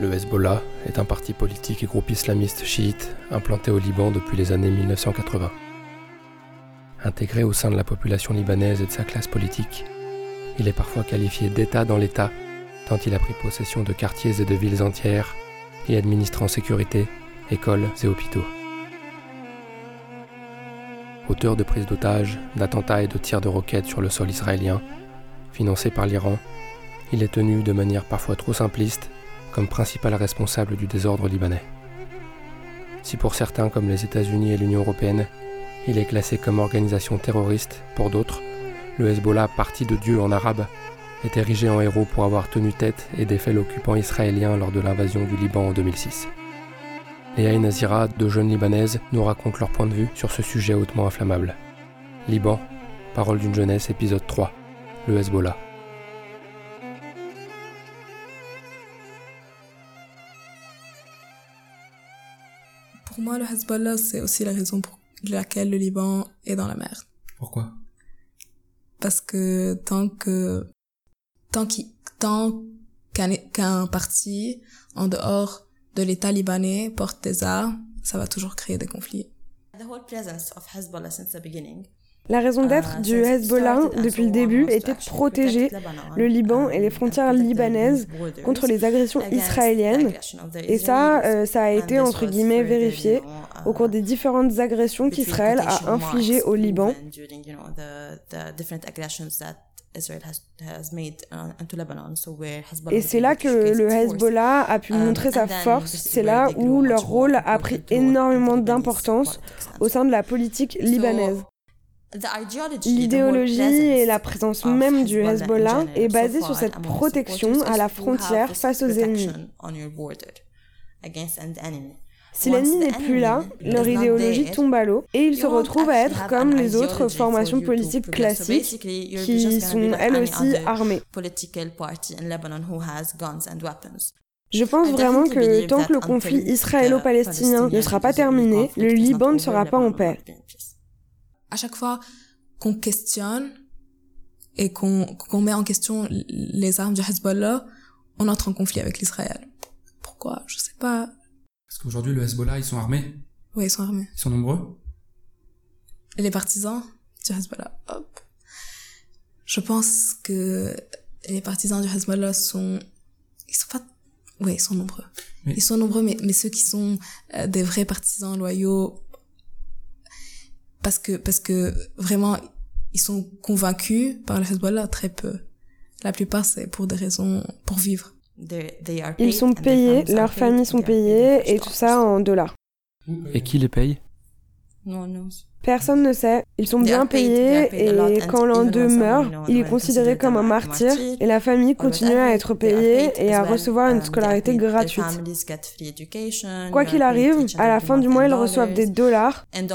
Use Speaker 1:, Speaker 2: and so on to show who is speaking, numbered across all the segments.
Speaker 1: Le Hezbollah est un parti politique et groupe islamiste chiite implanté au Liban depuis les années 1980. Intégré au sein de la population libanaise et de sa classe politique, il est parfois qualifié d'État dans l'État, tant il a pris possession de quartiers et de villes entières et administre en sécurité écoles et hôpitaux. Auteur de prises d'otages, d'attentats et de tirs de roquettes sur le sol israélien, financé par l'Iran, il est tenu de manière parfois trop simpliste comme principal responsable du désordre libanais. Si pour certains, comme les États-Unis et l'Union européenne, il est classé comme organisation terroriste, pour d'autres, le Hezbollah, parti de Dieu en arabe, est érigé en héros pour avoir tenu tête et défait l'occupant israélien lors de l'invasion du Liban en 2006. Léa et Nazira, deux jeunes libanaises, nous racontent leur point de vue sur ce sujet hautement inflammable. Liban, parole d'une jeunesse, épisode 3, le Hezbollah.
Speaker 2: Pour moi, le Hezbollah, c'est aussi la raison pour laquelle le Liban est dans la merde.
Speaker 3: Pourquoi?
Speaker 2: Parce que tant que tant qu'un parti en dehors de l'État libanais porte des armes, ça va toujours créer des conflits.
Speaker 4: La raison d'être
Speaker 2: Ah,
Speaker 4: du Hezbollah depuis le début était de protéger le Liban et les frontières libanaises contre les agressions israéliennes. Et ça, euh, ça a été entre guillemets vérifié au cours des différentes agressions qu'Israël a infligées au Liban. Et c'est là que le Hezbollah a pu montrer sa force, c'est là où leur rôle a pris énormément d'importance au sein de la politique libanaise. L'idéologie et la présence même du Hezbollah est basée sur cette protection à la frontière face aux ennemis. Si l'ennemi n'est plus là, leur idéologie tombe à l'eau et ils se retrouvent à être comme les autres formations politiques classiques qui sont elles aussi armées. Je pense vraiment que tant que le conflit israélo-palestinien ne sera pas terminé, le Liban ne sera pas en paix.
Speaker 2: À chaque fois qu'on questionne et qu'on met en question les armes du Hezbollah, on entre en conflit avec l'Israël. Pourquoi? Je sais pas.
Speaker 3: Parce qu'aujourd'hui, le Hezbollah, ils sont armés
Speaker 2: Oui, ils sont armés.
Speaker 3: Ils sont nombreux
Speaker 2: Et les partisans du Hezbollah, hop. Je pense que les partisans du Hezbollah sont... Ils sont pas... Oui, ils sont nombreux. Ils sont nombreux, mais, mais ceux qui sont euh, des vrais partisans loyaux, parce que, parce que vraiment, ils sont convaincus par le Hezbollah, très peu. La plupart, c'est pour des raisons, pour vivre.
Speaker 4: Ils sont payés, leurs familles sont payées et tout ça en dollars.
Speaker 1: Et qui les paye?
Speaker 4: Personne ne sait, ils sont bien payés et quand l'un d'eux meurt, il est considéré comme un martyr et la famille continue à être payée et à recevoir une scolarité gratuite. Quoi qu'il arrive, à la fin du mois, ils reçoivent des dollars.
Speaker 3: Ils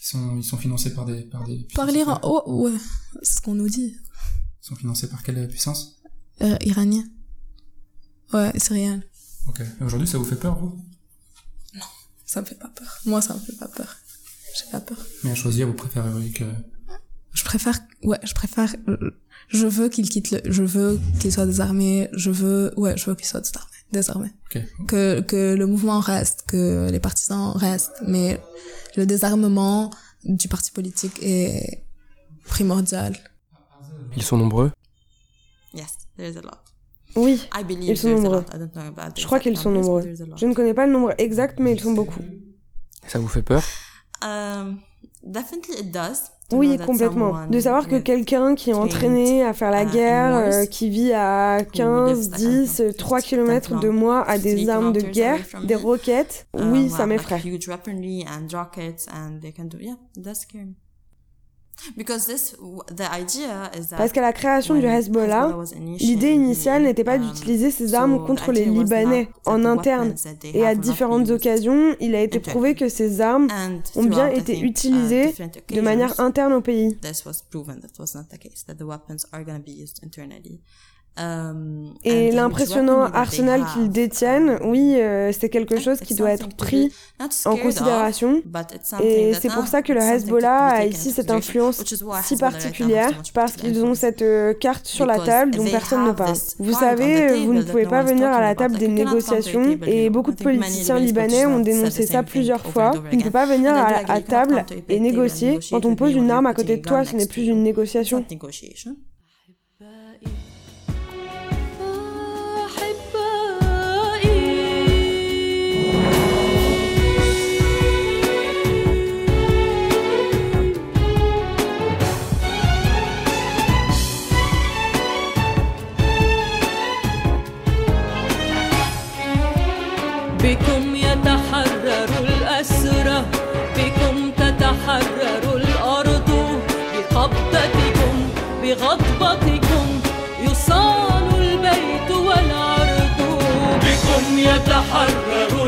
Speaker 3: sont, ils sont financés par des... Par, des
Speaker 2: Par
Speaker 3: puissances
Speaker 2: l'Iran, oh, ouais, c'est ce qu'on nous dit.
Speaker 3: Ils sont financés par quelle puissance
Speaker 2: Euh, iranien. Ouais, syrien.
Speaker 3: Ok. Et aujourd'hui, ça vous fait peur, vous?
Speaker 2: Ça me fait pas peur. Moi, ça me fait pas peur. J'ai pas peur.
Speaker 3: Mais à choisir, vous préféreriez que...
Speaker 2: Je préfère, ouais, je préfère, je veux qu'il quitte le, je veux qu'il soit désarmé, je veux, ouais, je veux qu'il soit désarmé, désarmé.
Speaker 3: Ok.
Speaker 2: Que, que le mouvement reste, que les partisans restent, mais le désarmement du parti politique est primordial.
Speaker 1: Ils sont nombreux?
Speaker 4: Oui, ils sont nombreux. Je crois qu'ils sont nombreux. Je ne connais pas le nombre exact, mais ils sont beaucoup.
Speaker 1: Ça vous fait peur?
Speaker 4: Oui, complètement. De savoir que quelqu'un qui est entraîné à faire la guerre, euh, qui vit à 15, 10, 3 km de moi, a des armes de guerre, des roquettes, oui, ça m'effraie. Parce qu'à la création du Hezbollah, l'idée initiale n'était pas d'utiliser ces armes contre les Libanais en interne. Et à différentes occasions, il a été prouvé que ces armes ont bien été utilisées de manière interne au pays. Um, et l'impressionnant arsenal qu'ils détiennent, oui, euh, c'est quelque chose qui doit être pris en considération. Et c'est pour ça que le Hezbollah a ici cette influence si particulière, parce qu'ils ont cette euh, carte sur la table dont personne ne parle. Vous savez, vous ne pouvez pas venir à la table des négociations, et beaucoup de politiciens libanais ont dénoncé ça plusieurs fois. Tu ne peux pas venir à, à table et négocier. Quand on pose une arme à côté de toi, ce n'est plus une négociation.
Speaker 5: بغضبتكم يصان البيت والعرض بكم يتحرر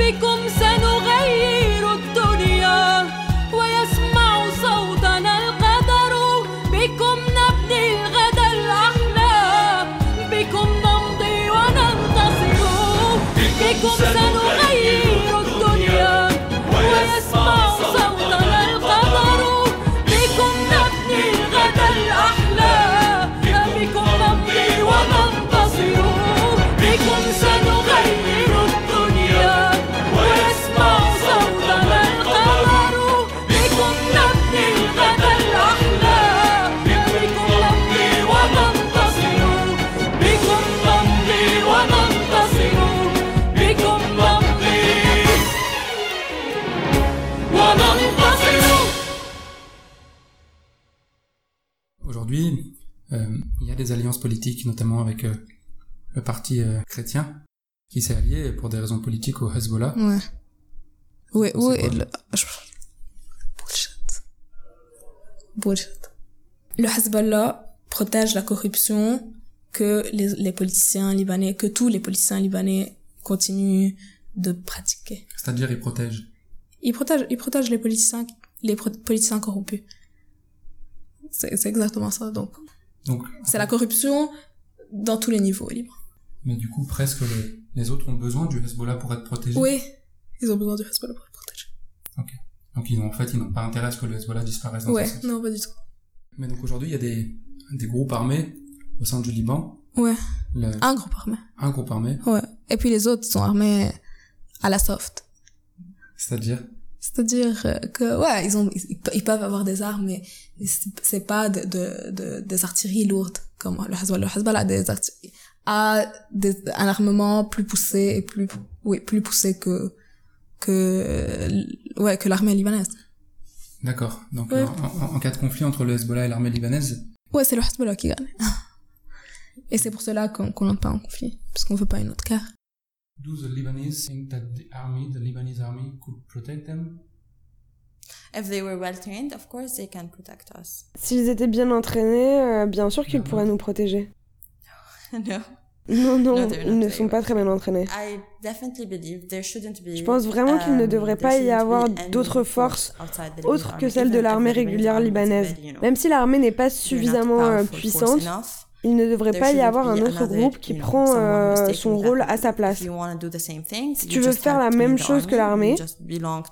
Speaker 5: big.
Speaker 3: Politique, notamment avec euh, le parti euh, chrétien, qui s'est allié pour des raisons politiques au Hezbollah.
Speaker 2: Ouais. Oui, oui. Le... Bullshit. Bullshit. Le Hezbollah protège la corruption que les, les politiciens libanais, que tous les politiciens libanais continuent de pratiquer.
Speaker 3: C'est-à-dire, ils protègent
Speaker 2: Ils protègent, ils protègent les politiciens, les politiciens corrompus. C'est exactement ça, donc.
Speaker 3: Donc,
Speaker 2: c'est la corruption dans tous les niveaux libre.
Speaker 3: Mais du coup, presque les, les, autres ont besoin du Hezbollah pour être protégés.
Speaker 2: Oui, ils ont besoin du Hezbollah pour être protégés.
Speaker 3: Ok. Donc ils ont, en fait, ils n'ont pas intérêt à ce que le Hezbollah disparaisse dans
Speaker 2: Ouais, non, pas du tout.
Speaker 3: Mais donc aujourd'hui, il y a des, des groupes armés au sein du Liban.
Speaker 2: Ouais. Un groupe armé.
Speaker 3: Un groupe armé.
Speaker 2: Ouais. Et puis les autres sont armés à la soft.
Speaker 3: C'est-à-dire?
Speaker 2: C'est-à-dire que ouais, ils ont ils, peuvent avoir des armes mais c'est pas de, de, de, des artilleries lourdes comme le Hezbollah. Le Hezbollah a des a des, un armement plus poussé et plus oui, plus poussé que que ouais, que l'armée libanaise.
Speaker 3: D'accord. Donc en, cas de conflit entre le Hezbollah et l'armée libanaise?
Speaker 2: Ouais, c'est le Hezbollah qui gagne. et c'est pour cela qu'on n'entre pas en conflit parce qu'on veut pas une autre guerre.
Speaker 3: Do the Lebanese think that the army, the Lebanese army, could protect them?
Speaker 4: If they were well trained, of course they can protect us. S'ils étaient bien entraînés, euh, bien sûr qu'ils pourraient nous protéger.
Speaker 2: no.
Speaker 4: Non, non, ils ne sont pas très bien entraînés. Je pense vraiment qu'il ne devrait pas y avoir d'autres forces autres que celles de l'armée régulière libanaise. Même si l'armée n'est pas suffisamment euh, puissante, il ne devrait pas y avoir un autre groupe qui prend euh, son rôle à sa place. Si tu veux faire la même chose que l'armée,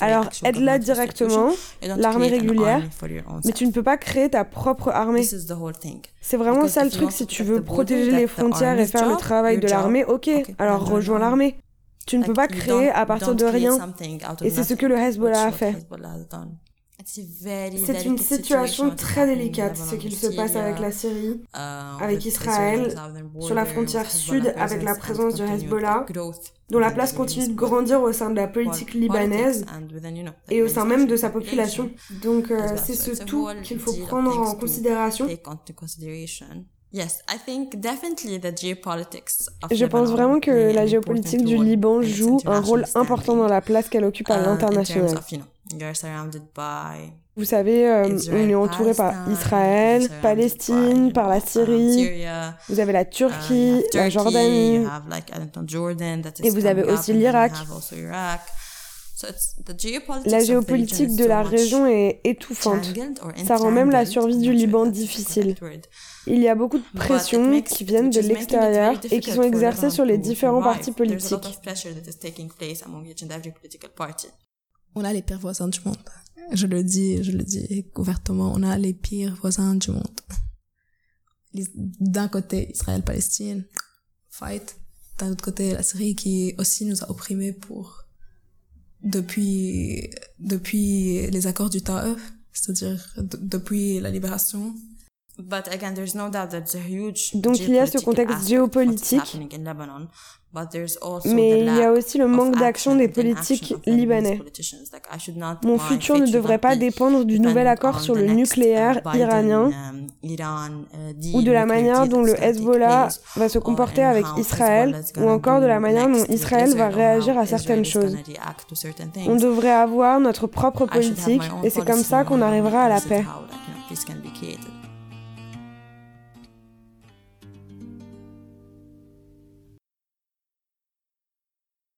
Speaker 4: alors aide-la directement, l'armée régulière, mais tu ne peux pas créer ta propre armée. C'est vraiment ça le truc, si tu veux protéger les frontières et faire le travail de l'armée, ok, alors rejoins l'armée. Tu ne peux pas créer à partir de rien. Et c'est ce que le Hezbollah a fait. C'est une situation très délicate ce qu'il se passe avec la Syrie, uh, avec Israël, sur la frontière sud avec la présence du Hezbollah, dont la place continue de grandir au sein de la politique libanaise et au sein même de sa population. Donc euh, c'est ce tout qu'il faut prendre en considération. Je pense vraiment que la géopolitique du Liban joue un rôle important dans la place qu'elle occupe à Vous savez, euh, on est entouré par Israël, Palestine, par la Syrie. Vous avez la Turquie, uh, la Jordanie. Et vous avez aussi l'Irak. La géopolitique de la région est étouffante. Ça rend même la survie du Liban difficile. Il y a beaucoup de pressions qui viennent de l'extérieur et qui sont exercées sur les différents partis politiques
Speaker 2: on a les pires voisins du monde. Je le dis, je le dis ouvertement, on a les pires voisins du monde. D'un côté, Israël-Palestine, fight. D'un autre côté, la Syrie qui aussi nous a opprimés pour, depuis, depuis les accords du Taif, c'est-à-dire depuis la libération.
Speaker 4: Donc il y a ce contexte géopolitique mais il y a aussi le manque d'action des politiques libanais. Mon futur ne devrait pas dépendre du nouvel accord sur le nucléaire iranien
Speaker 2: um, uh,
Speaker 4: ou de la manière dont le Hezbollah va se comporter avec Israël ou encore de la manière dont Israël va réagir à certaines choses. On devrait avoir notre propre politique et c'est comme ça qu'on arrivera à la paix.